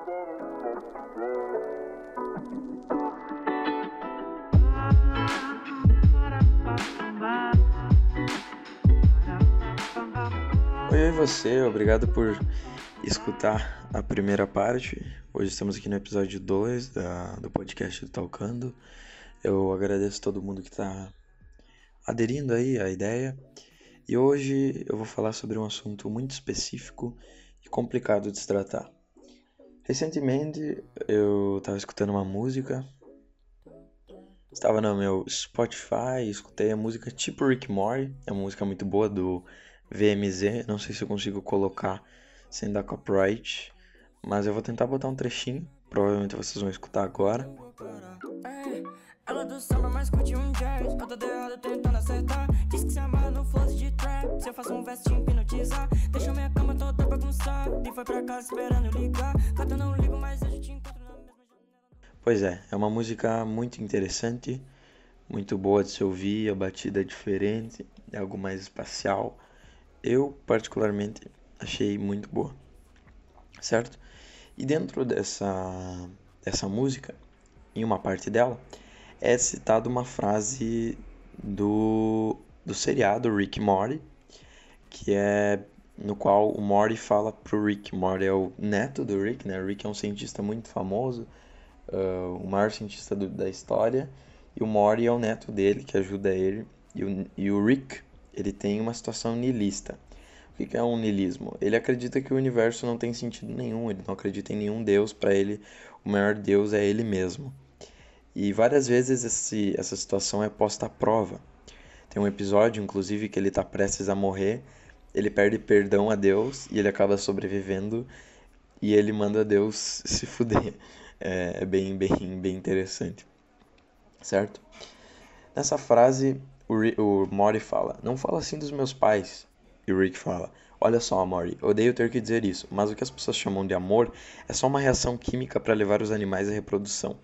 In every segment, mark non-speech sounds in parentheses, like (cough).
Oi, você, obrigado por escutar a primeira parte. Hoje estamos aqui no episódio 2 do podcast do Talcando. Eu agradeço todo mundo que está aderindo aí à ideia. E hoje eu vou falar sobre um assunto muito específico e complicado de se tratar. Recentemente eu estava escutando uma música, estava no meu Spotify, escutei a música tipo Rick Morty, é uma música muito boa do VMZ, não sei se eu consigo colocar sem dar copyright, mas eu vou tentar botar um trechinho, provavelmente vocês vão escutar agora. Ela do deixa minha cama toda bagunçada. E foi pra casa esperando ligar. Cata não ligo, mas na mesma. Pois é, é uma música muito interessante, muito boa de se ouvir. A batida é diferente, é algo mais espacial eu particularmente achei muito boa, certo? E dentro dessa, dessa música, em uma parte dela, é citada uma frase do, do seriado Rick Morty, que é no qual o Morty fala pro Rick, Morty é o neto do Rick, né? O Rick é um cientista muito famoso, uh, o maior cientista do, da história, e o Morty é o neto dele, que ajuda ele, e o, e o Rick ele tem uma situação nihilista. O que é um niilismo? Ele acredita que o universo não tem sentido nenhum, ele não acredita em nenhum Deus, para ele o maior Deus é ele mesmo. E várias vezes esse, essa situação é posta à prova. Tem um episódio, inclusive, que ele está prestes a morrer, ele perde perdão a Deus e ele acaba sobrevivendo e ele manda Deus (laughs) se fuder. É, é bem, bem, bem interessante, certo? Nessa frase, o, o Mori fala: Não fala assim dos meus pais. E o Rick fala: Olha só, Mori, odeio ter que dizer isso, mas o que as pessoas chamam de amor é só uma reação química para levar os animais à reprodução.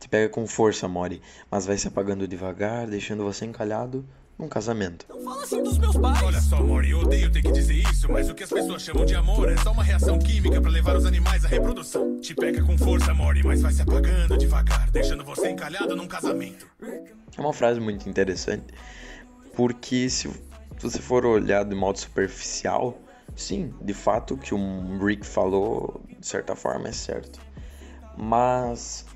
Te pega com força, Mori, mas vai se apagando devagar, deixando você encalhado num casamento. Não fala assim dos meus pais! Olha só, Mori, eu odeio ter que dizer isso, mas o que as pessoas chamam de amor é só uma reação química para levar os animais à reprodução. Te pega com força, Mori, mas vai se apagando devagar, deixando você encalhado num casamento. É uma frase muito interessante, porque se você for olhar de modo superficial, sim, de fato o que o Rick falou, de certa forma, é certo. Mas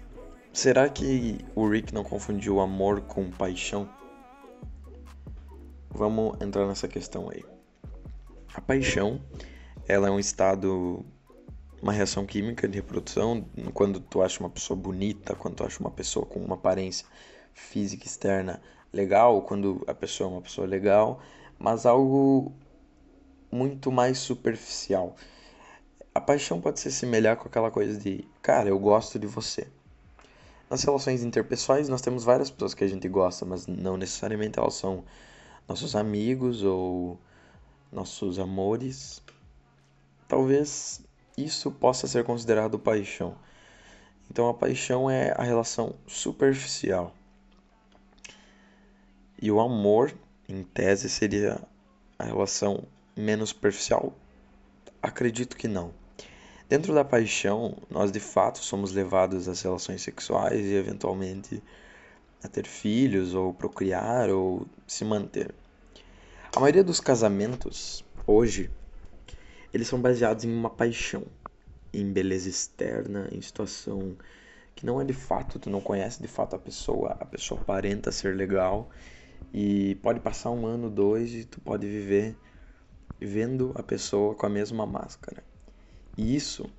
será que o Rick não confundiu amor com paixão? Vamos entrar nessa questão aí. A paixão, ela é um estado, uma reação química de reprodução, quando tu acha uma pessoa bonita, quando tu acha uma pessoa com uma aparência física externa legal, quando a pessoa é uma pessoa legal, mas algo muito mais superficial. A paixão pode se assemelhar com aquela coisa de, cara, eu gosto de você. Nas relações interpessoais, nós temos várias pessoas que a gente gosta, mas não necessariamente elas são nossos amigos ou nossos amores. Talvez isso possa ser considerado paixão. Então a paixão é a relação superficial e o amor, em tese, seria a relação menos superficial? Acredito que não. Dentro da paixão, nós de fato somos levados às relações sexuais e eventualmente a ter filhos ou procriar ou se manter. A maioria dos casamentos hoje eles são baseados em uma paixão, em beleza externa, em situação que não é de fato, tu não conhece de fato a pessoa, a pessoa aparenta ser legal e pode passar um ano, dois e tu pode viver vendo a pessoa com a mesma máscara. E isso,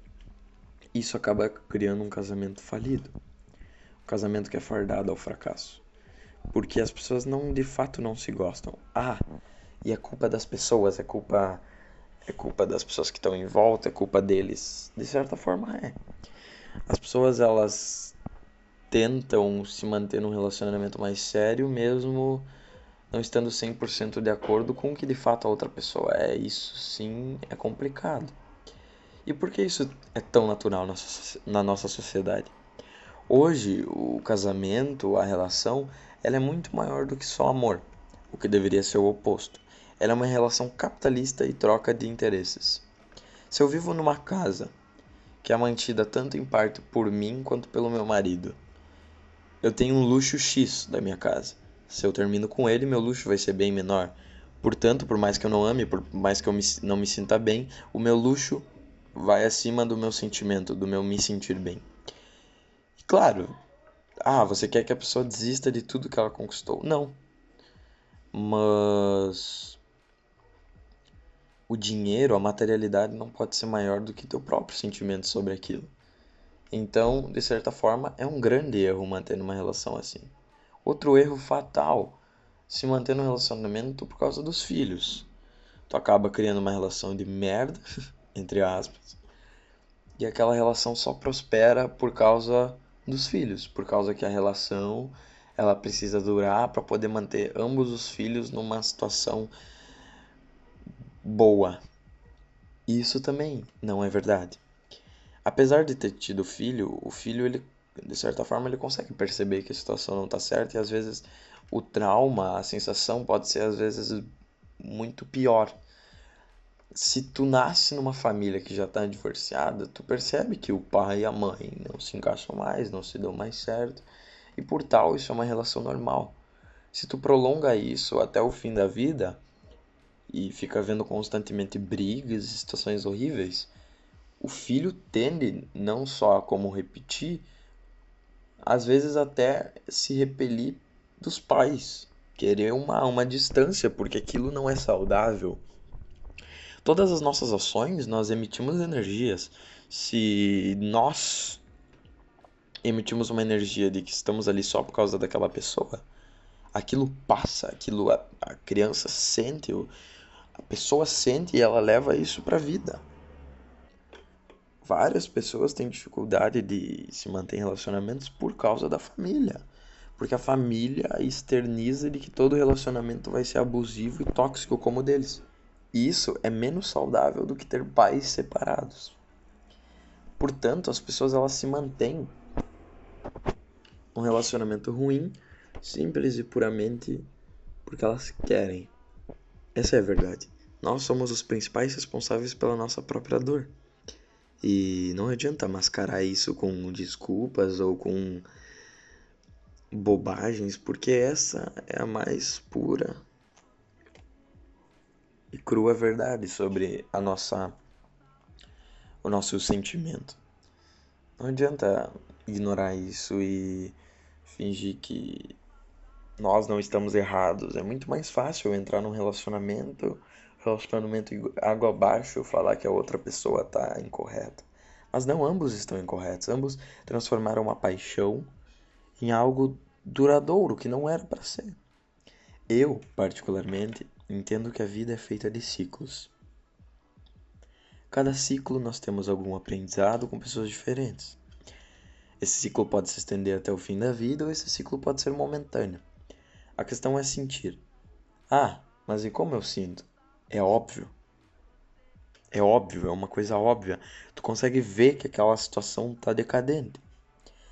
isso acaba criando um casamento falido. Casamento que é fardado ao fracasso. Porque as pessoas não, de fato, não se gostam. Ah, e é culpa das pessoas, é culpa é culpa das pessoas que estão em volta, é culpa deles. De certa forma é. As pessoas elas tentam se manter num relacionamento mais sério mesmo não estando 100% de acordo com o que de fato a outra pessoa é. Isso sim é complicado. E por que isso é tão natural na nossa sociedade? Hoje, o casamento, a relação, ela é muito maior do que só amor, o que deveria ser o oposto. Ela é uma relação capitalista e troca de interesses. Se eu vivo numa casa que é mantida tanto em parte por mim quanto pelo meu marido. Eu tenho um luxo X da minha casa. Se eu termino com ele, meu luxo vai ser bem menor. Portanto, por mais que eu não ame, por mais que eu me, não me sinta bem, o meu luxo vai acima do meu sentimento, do meu me sentir bem. Claro, ah, você quer que a pessoa desista de tudo que ela conquistou? Não. Mas o dinheiro, a materialidade não pode ser maior do que teu próprio sentimento sobre aquilo. Então, de certa forma, é um grande erro manter uma relação assim. Outro erro fatal, se manter no relacionamento por causa dos filhos. Tu acaba criando uma relação de merda, (laughs) entre aspas, e aquela relação só prospera por causa dos filhos, por causa que a relação ela precisa durar para poder manter ambos os filhos numa situação boa. Isso também não é verdade. Apesar de ter tido filho, o filho ele de certa forma ele consegue perceber que a situação não está certa e às vezes o trauma, a sensação pode ser às vezes muito pior se tu nasce numa família que já está divorciada, tu percebe que o pai e a mãe não se encaixam mais, não se dão mais certo, e por tal isso é uma relação normal. Se tu prolonga isso até o fim da vida e fica vendo constantemente brigas e situações horríveis, o filho tende não só a como repetir, às vezes até se repelir dos pais, querer uma, uma distância, porque aquilo não é saudável todas as nossas ações nós emitimos energias. Se nós emitimos uma energia de que estamos ali só por causa daquela pessoa, aquilo passa, aquilo a, a criança sente, a pessoa sente e ela leva isso para a vida. Várias pessoas têm dificuldade de se manter em relacionamentos por causa da família. Porque a família externiza de que todo relacionamento vai ser abusivo e tóxico como o deles. Isso é menos saudável do que ter pais separados. Portanto, as pessoas elas se mantêm um relacionamento ruim simples e puramente porque elas querem. Essa é a verdade. Nós somos os principais responsáveis pela nossa própria dor. E não adianta mascarar isso com desculpas ou com bobagens, porque essa é a mais pura e crua verdade sobre a nossa o nosso sentimento. Não adianta ignorar isso e fingir que nós não estamos errados. É muito mais fácil entrar num relacionamento, relacionamento água abaixo, falar que a outra pessoa está incorreta. Mas não, ambos estão incorretos. Ambos transformaram uma paixão em algo duradouro que não era para ser. Eu, particularmente, Entendo que a vida é feita de ciclos. Cada ciclo nós temos algum aprendizado com pessoas diferentes. Esse ciclo pode se estender até o fim da vida ou esse ciclo pode ser momentâneo. A questão é sentir. Ah, mas e como eu sinto? É óbvio. É óbvio, é uma coisa óbvia. Tu consegue ver que aquela situação está decadente.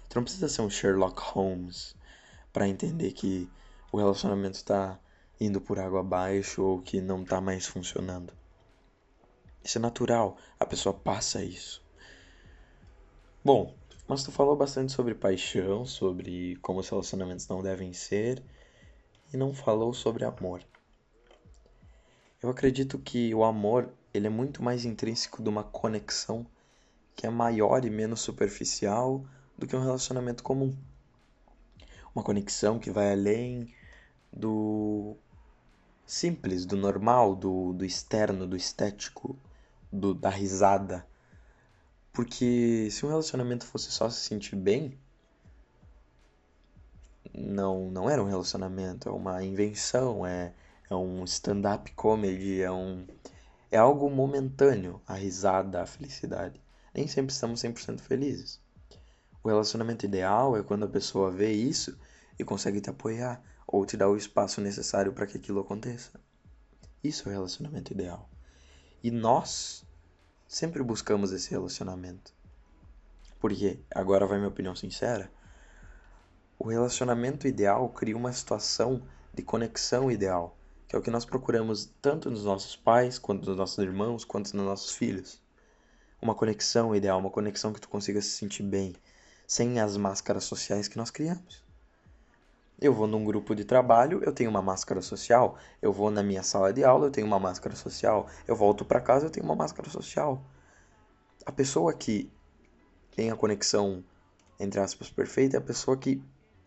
Tu não precisa ser um Sherlock Holmes para entender que o relacionamento está indo por água abaixo ou que não está mais funcionando. Isso é natural, a pessoa passa isso. Bom, mas tu falou bastante sobre paixão, sobre como os relacionamentos não devem ser e não falou sobre amor. Eu acredito que o amor ele é muito mais intrínseco de uma conexão que é maior e menos superficial do que um relacionamento comum. Uma conexão que vai além do simples, do normal, do, do externo, do estético, do, da risada. Porque se um relacionamento fosse só se sentir bem, não, não era um relacionamento, é uma invenção, é, é um stand-up comedy, é, um, é algo momentâneo, a risada, a felicidade. Nem sempre estamos 100% felizes. O relacionamento ideal é quando a pessoa vê isso e consegue te apoiar, ou te dar o espaço necessário para que aquilo aconteça. Isso é o relacionamento ideal. E nós sempre buscamos esse relacionamento. Porque, agora vai minha opinião sincera, o relacionamento ideal cria uma situação de conexão ideal, que é o que nós procuramos tanto nos nossos pais, quanto nos nossos irmãos, quanto nos nossos filhos. uma conexão ideal, uma conexão que tu consiga se sentir bem, sem as máscaras sociais que nós criamos. Eu vou num grupo de trabalho, eu tenho uma máscara social. Eu vou na minha sala de aula, eu tenho uma máscara social. Eu volto para casa, eu tenho uma máscara social. A pessoa que tem a conexão, entre aspas, perfeita é a pessoa que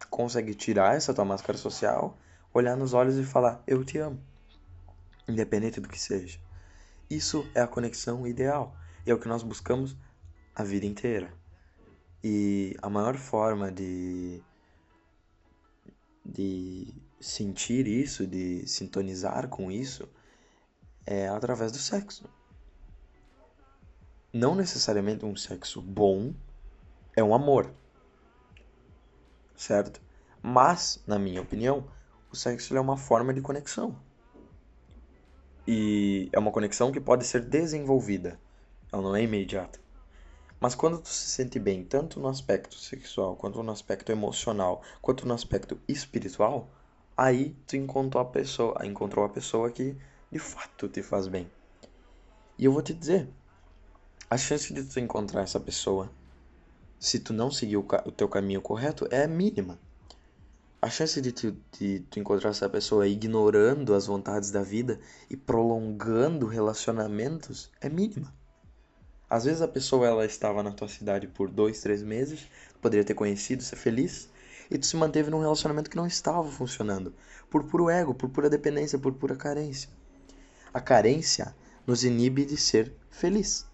consegue tirar essa tua máscara social, olhar nos olhos e falar: Eu te amo. Independente do que seja. Isso é a conexão ideal. É o que nós buscamos a vida inteira. E a maior forma de de sentir isso, de sintonizar com isso, é através do sexo. Não necessariamente um sexo bom é um amor, certo? Mas, na minha opinião, o sexo é uma forma de conexão. E é uma conexão que pode ser desenvolvida, ela não é imediata. Mas quando tu se sente bem, tanto no aspecto sexual, quanto no aspecto emocional, quanto no aspecto espiritual, aí tu encontrou a pessoa, encontrou a pessoa que de fato te faz bem. E eu vou te dizer, a chance de tu encontrar essa pessoa, se tu não seguir o, o teu caminho correto, é mínima. A chance de tu, de tu encontrar essa pessoa ignorando as vontades da vida e prolongando relacionamentos é mínima. Às vezes a pessoa ela estava na tua cidade por dois, três meses, poderia ter conhecido, ser feliz, e tu se manteve num relacionamento que não estava funcionando, por puro ego, por pura dependência, por pura carência. A carência nos inibe de ser feliz.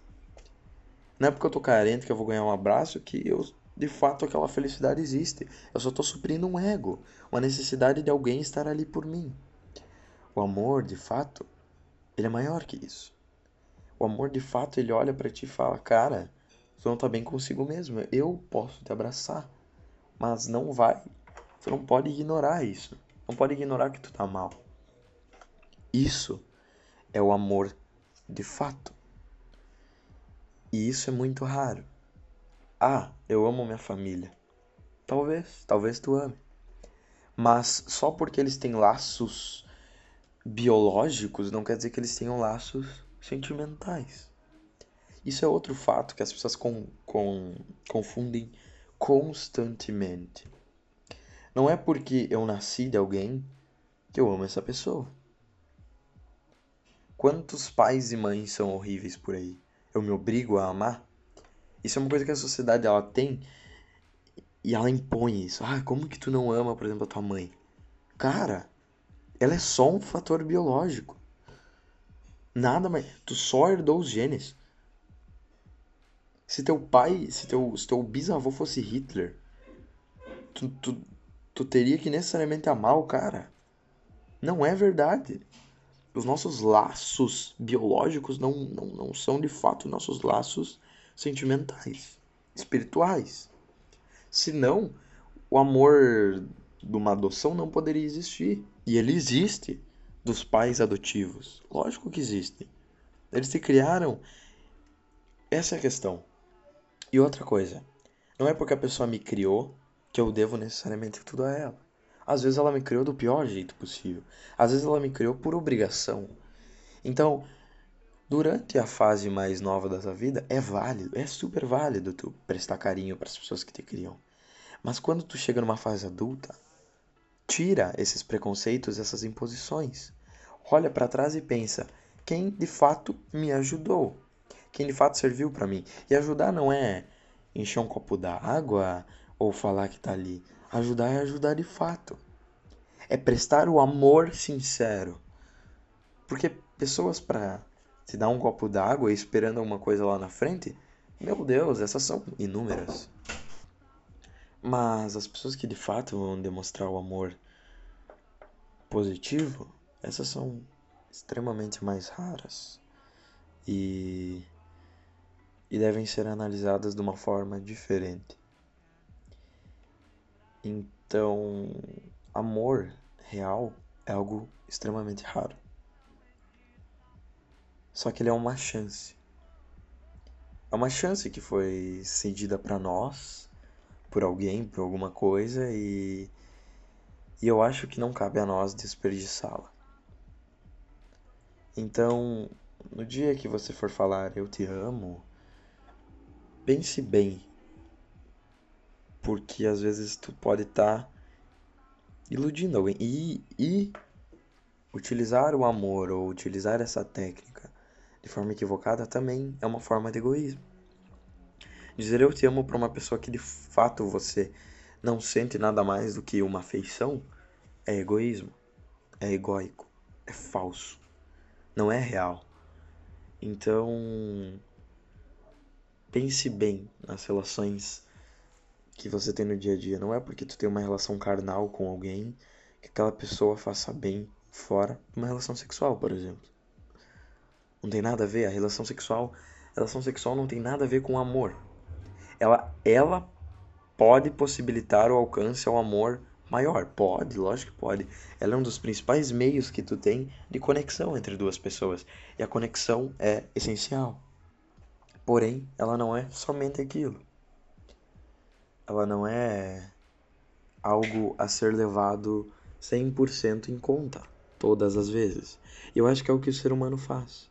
Não é porque eu tô carente que eu vou ganhar um abraço que eu, de fato aquela felicidade existe. Eu só tô suprindo um ego, uma necessidade de alguém estar ali por mim. O amor, de fato, ele é maior que isso. O amor de fato, ele olha para ti e fala: Cara, tu não tá bem consigo mesmo. Eu posso te abraçar. Mas não vai. Tu não pode ignorar isso. Não pode ignorar que tu tá mal. Isso é o amor de fato. E isso é muito raro. Ah, eu amo minha família. Talvez, talvez tu ame. Mas só porque eles têm laços biológicos não quer dizer que eles tenham laços sentimentais. Isso é outro fato que as pessoas com, com, confundem constantemente. Não é porque eu nasci de alguém que eu amo essa pessoa. Quantos pais e mães são horríveis por aí? Eu me obrigo a amar? Isso é uma coisa que a sociedade ela tem e ela impõe isso. Ah, como que tu não ama, por exemplo, a tua mãe? Cara, ela é só um fator biológico. Nada mais. Tu só herdou os genes. Se teu pai, se teu, se teu bisavô fosse Hitler, tu, tu, tu teria que necessariamente amar o cara. Não é verdade. Os nossos laços biológicos não, não, não são de fato nossos laços sentimentais, espirituais. Senão, o amor de uma adoção não poderia existir. E ele existe dos pais adotivos. Lógico que existem. Eles se criaram. Essa é a questão. E outra coisa, não é porque a pessoa me criou que eu devo necessariamente tudo a ela. Às vezes ela me criou do pior jeito possível. Às vezes ela me criou por obrigação. Então, durante a fase mais nova da tua vida, é válido, é super válido tu prestar carinho para as pessoas que te criam. Mas quando tu chega numa fase adulta, tira esses preconceitos, essas imposições olha para trás e pensa: quem de fato me ajudou? Quem de fato serviu para mim? E ajudar não é encher um copo d'água ou falar que tá ali. Ajudar é ajudar de fato. É prestar o amor sincero. Porque pessoas para te dar um copo d'água esperando alguma coisa lá na frente, meu Deus, essas são inúmeras. Mas as pessoas que de fato vão demonstrar o amor positivo, essas são extremamente mais raras e, e devem ser analisadas de uma forma diferente. Então, amor real é algo extremamente raro. Só que ele é uma chance. É uma chance que foi cedida para nós por alguém, por alguma coisa e e eu acho que não cabe a nós desperdiçá-la. Então, no dia que você for falar eu te amo, pense bem. Porque às vezes tu pode estar tá iludindo alguém. E, e utilizar o amor ou utilizar essa técnica de forma equivocada também é uma forma de egoísmo. Dizer eu te amo para uma pessoa que de fato você não sente nada mais do que uma afeição é egoísmo, é egóico, é falso, não é real. Então, pense bem nas relações que você tem no dia a dia. Não é porque tu tem uma relação carnal com alguém que aquela pessoa faça bem fora uma relação sexual, por exemplo. Não tem nada a ver. A relação sexual, relação sexual não tem nada a ver com amor. Ela, ela pode possibilitar o alcance ao amor maior. Pode, lógico que pode. Ela é um dos principais meios que tu tem de conexão entre duas pessoas. E a conexão é essencial. Porém, ela não é somente aquilo. Ela não é algo a ser levado 100% em conta todas as vezes. Eu acho que é o que o ser humano faz.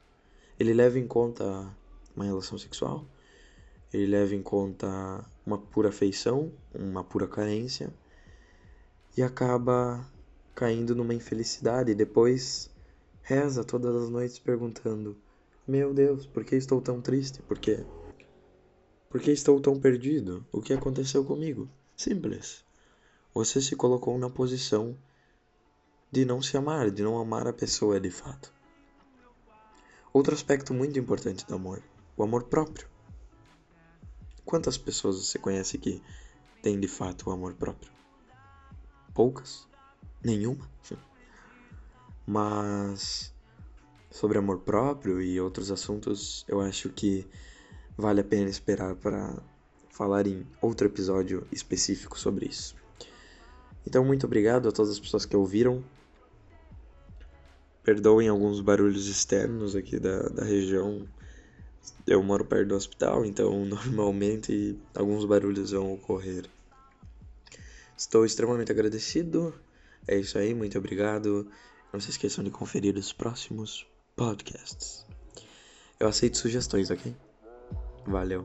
Ele leva em conta uma relação sexual, ele leva em conta uma pura afeição, uma pura carência, e acaba caindo numa infelicidade e depois reza todas as noites perguntando: Meu Deus, por que estou tão triste? Por quê? Por que estou tão perdido? O que aconteceu comigo? Simples. Você se colocou na posição de não se amar, de não amar a pessoa de fato. Outro aspecto muito importante do amor, o amor próprio. Quantas pessoas você conhece que têm de fato o amor próprio? Poucas, nenhuma. Mas sobre amor próprio e outros assuntos, eu acho que vale a pena esperar para falar em outro episódio específico sobre isso. Então, muito obrigado a todas as pessoas que ouviram. Perdoem alguns barulhos externos aqui da, da região. Eu moro perto do hospital, então (laughs) normalmente alguns barulhos vão ocorrer. Estou extremamente agradecido. É isso aí, muito obrigado. Não se esqueçam de conferir os próximos podcasts. Eu aceito sugestões, ok? Valeu.